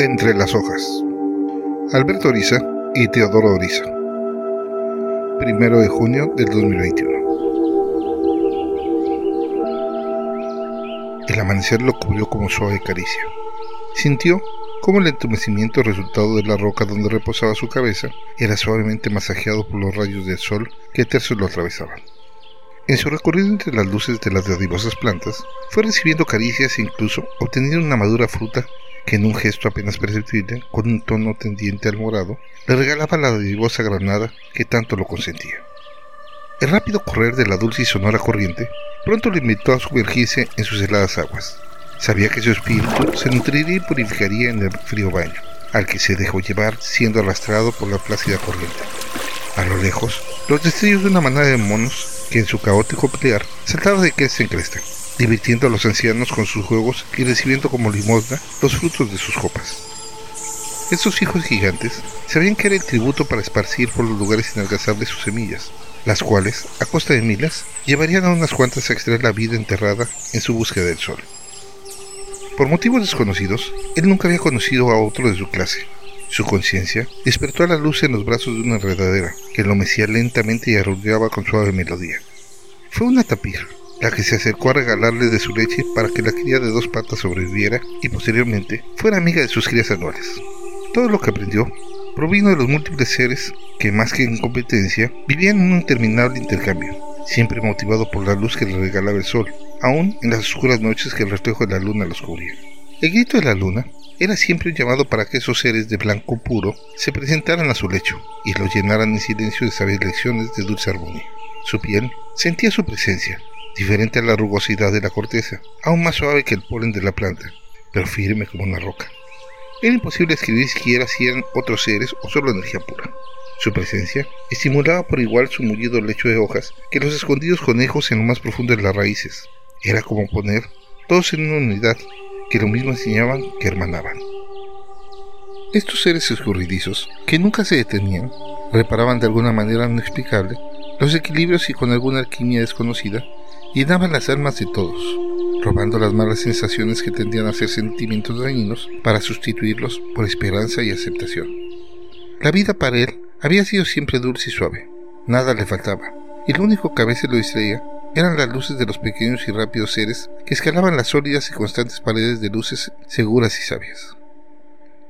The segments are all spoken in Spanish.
Entre las hojas. Alberto Oriza y Teodoro Oriza. Primero de junio del 2021. El amanecer lo cubrió como suave caricia. Sintió como el entumecimiento resultado de la roca donde reposaba su cabeza era suavemente masajeado por los rayos del sol que tercios lo atravesaban. En su recorrido entre las luces de las dadivosas plantas, fue recibiendo caricias e incluso obteniendo una madura fruta que en un gesto apenas perceptible, con un tono tendiente al morado, le regalaba la dadivosa granada que tanto lo consentía. El rápido correr de la dulce y sonora corriente pronto lo invitó a sumergirse en sus heladas aguas. Sabía que su espíritu se nutriría y purificaría en el frío baño, al que se dejó llevar siendo arrastrado por la plácida corriente. A lo lejos, los destellos de una manada de monos que en su caótico pelear saltaba de cresta en cresta, divirtiendo a los ancianos con sus juegos y recibiendo como limosna los frutos de sus copas. Estos hijos gigantes sabían que era el tributo para esparcir por los lugares inalcanzables sus semillas, las cuales, a costa de milas, llevarían a unas cuantas a extraer la vida enterrada en su búsqueda del sol. Por motivos desconocidos, él nunca había conocido a otro de su clase. Su conciencia despertó a la luz en los brazos de una enredadera que lo mecía lentamente y arrullaba con suave melodía. Fue una tapir, la que se acercó a regalarle de su leche para que la cría de dos patas sobreviviera y posteriormente fuera amiga de sus crías anuales. Todo lo que aprendió provino de los múltiples seres que, más que en competencia, vivían en un interminable intercambio, siempre motivado por la luz que le regalaba el sol, aún en las oscuras noches que el reflejo de la luna los cubría. El grito de la luna era siempre un llamado para que esos seres de blanco puro se presentaran a su lecho y lo llenaran en silencio de sabias lecciones de dulce armonía. Su piel sentía su presencia, diferente a la rugosidad de la corteza, aún más suave que el polen de la planta, pero firme como una roca. Era imposible escribir siquiera si eran otros seres o solo energía pura. Su presencia estimulaba por igual su mullido lecho de hojas que los escondidos conejos en lo más profundo de las raíces. Era como poner todos en una unidad que lo mismo enseñaban que hermanaban. Estos seres escurridizos, que nunca se detenían, reparaban de alguna manera inexplicable los equilibrios y con alguna alquimia desconocida llenaban las almas de todos, robando las malas sensaciones que tendían a ser sentimientos dañinos para sustituirlos por esperanza y aceptación. La vida para él había sido siempre dulce y suave, nada le faltaba, y lo único que a veces lo distraía eran las luces de los pequeños y rápidos seres que escalaban las sólidas y constantes paredes de luces seguras y sabias.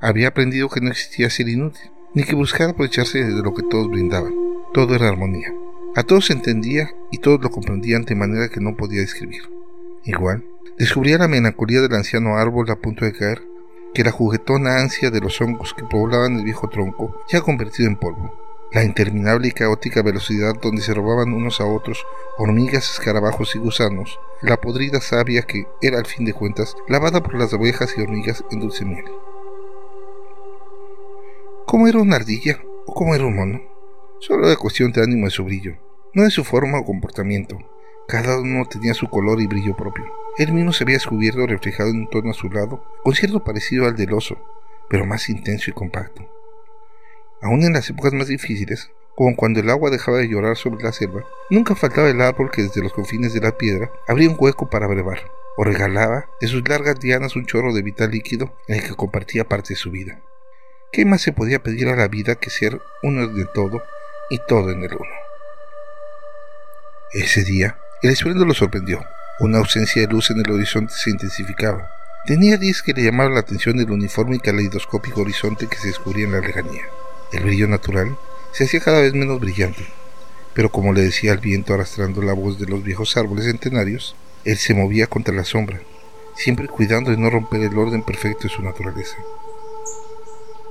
Había aprendido que no existía ser inútil, ni que buscar aprovecharse de lo que todos brindaban. Todo era armonía. A todos entendía y todos lo comprendían de manera que no podía describir. Igual, descubría la melancolía del anciano árbol a punto de caer, que la juguetona ansia de los hongos que poblaban el viejo tronco ya convertido en polvo, la interminable y caótica velocidad donde se robaban unos a otros hormigas, escarabajos y gusanos, la podrida savia que era al fin de cuentas lavada por las abejas y hormigas en dulce miel. ¿Cómo era una ardilla o cómo era un mono? Solo era cuestión de ánimo de su brillo, no de su forma o comportamiento. Cada uno tenía su color y brillo propio. Él mismo se había descubierto reflejado en un tono azulado, con cierto parecido al del oso, pero más intenso y compacto. Aún en las épocas más difíciles, como cuando el agua dejaba de llorar sobre la selva, nunca faltaba el árbol que desde los confines de la piedra abría un hueco para brevar, o regalaba de sus largas dianas un chorro de vital líquido en el que compartía parte de su vida. ¿Qué más se podía pedir a la vida que ser uno de todo y todo en el uno. Ese día, el estruendo lo sorprendió. Una ausencia de luz en el horizonte se intensificaba. Tenía días que le llamaban la atención el uniforme y caleidoscópico horizonte que se descubría en la lejanía. El brillo natural se hacía cada vez menos brillante, pero como le decía el viento arrastrando la voz de los viejos árboles centenarios, él se movía contra la sombra, siempre cuidando de no romper el orden perfecto de su naturaleza.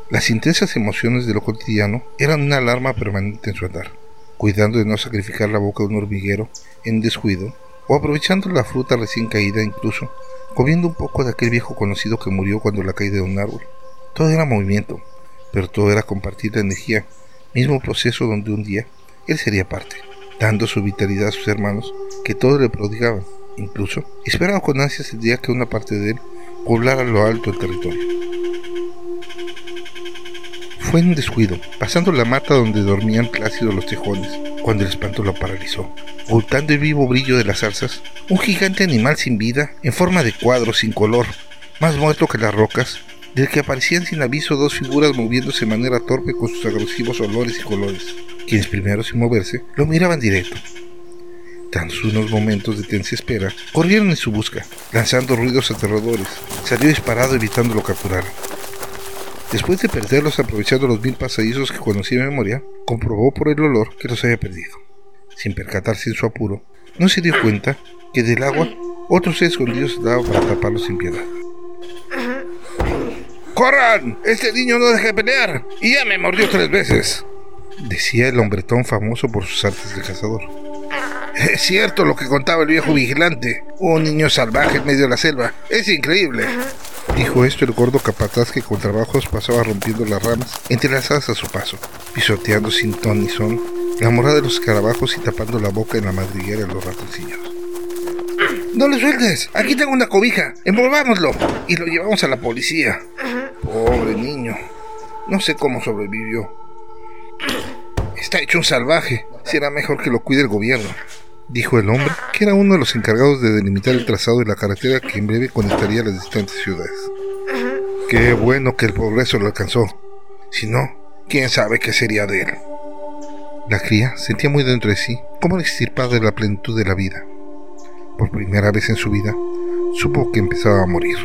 Las intensas emociones de lo cotidiano eran una alarma permanente en su andar, cuidando de no sacrificar la boca de un hormiguero en descuido, o aprovechando la fruta recién caída incluso, comiendo un poco de aquel viejo conocido que murió cuando la caída de un árbol. Todo era movimiento, pero todo era compartir la energía, mismo proceso donde un día él sería parte, dando su vitalidad a sus hermanos que todo le prodigaban, incluso esperaba con ansias el día que una parte de él poblara lo alto el territorio. Fue en un descuido, pasando la mata donde dormían plácidos los tejones, cuando el espanto lo paralizó. Ocultando el vivo brillo de las zarzas, un gigante animal sin vida, en forma de cuadro, sin color, más muerto que las rocas, del que aparecían sin aviso dos figuras moviéndose de manera torpe con sus agresivos olores y colores, quienes primero sin moverse lo miraban directo. Tras unos momentos de tensa espera, corrieron en su busca, lanzando ruidos aterradores. Salió disparado evitando lo capturaran. Después de perderlos aprovechando los mil pasadizos que conocía de memoria, comprobó por el olor que los había perdido. Sin percatarse en su apuro, no se dio cuenta que del agua otro ser escondido se daba para taparlo sin piedad. ¡Corran! ¡Este niño no deja de pelear! ¡Y ya me mordió tres veces! Decía el hombretón famoso por sus artes de cazador. Es cierto lo que contaba el viejo vigilante. Un niño salvaje en medio de la selva. Es increíble. Dijo esto el gordo capataz que con trabajos pasaba rompiendo las ramas entrelazadas a su paso, pisoteando sin ton ni son la morada de los escarabajos y tapando la boca en la madriguera de los ratoncillos. No le sueltes, aquí tengo una cobija, envolvámoslo y lo llevamos a la policía. Pobre niño, no sé cómo sobrevivió. Está hecho un salvaje, será mejor que lo cuide el gobierno dijo el hombre, que era uno de los encargados de delimitar el trazado de la carretera que en breve conectaría las distantes ciudades. Qué bueno que el progreso lo alcanzó. Si no, quién sabe qué sería de él. La cría sentía muy dentro de sí como la extirpada de la plenitud de la vida. Por primera vez en su vida, supo que empezaba a morir.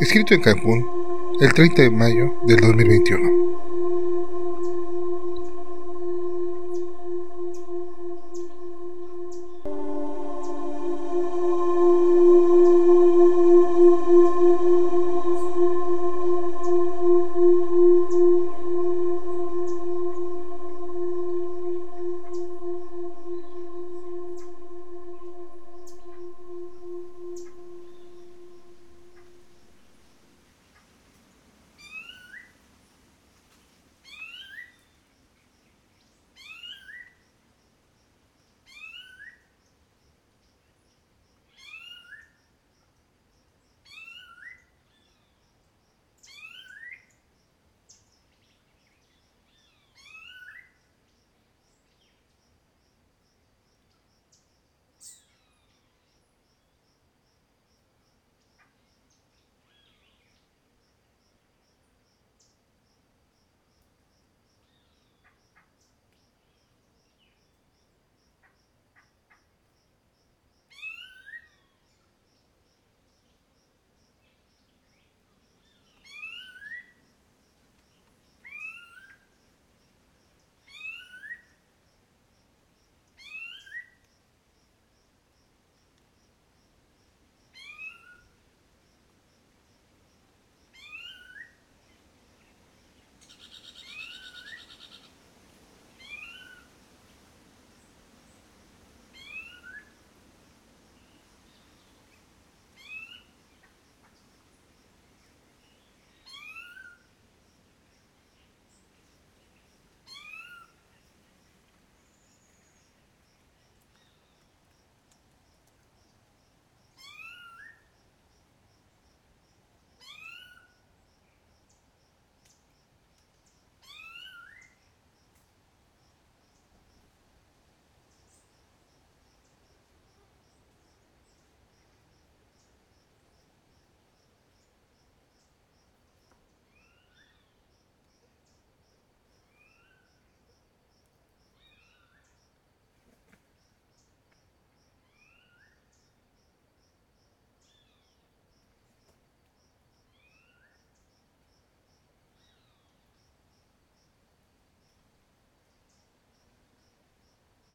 Escrito en Cancún, el 30 de mayo del 2021.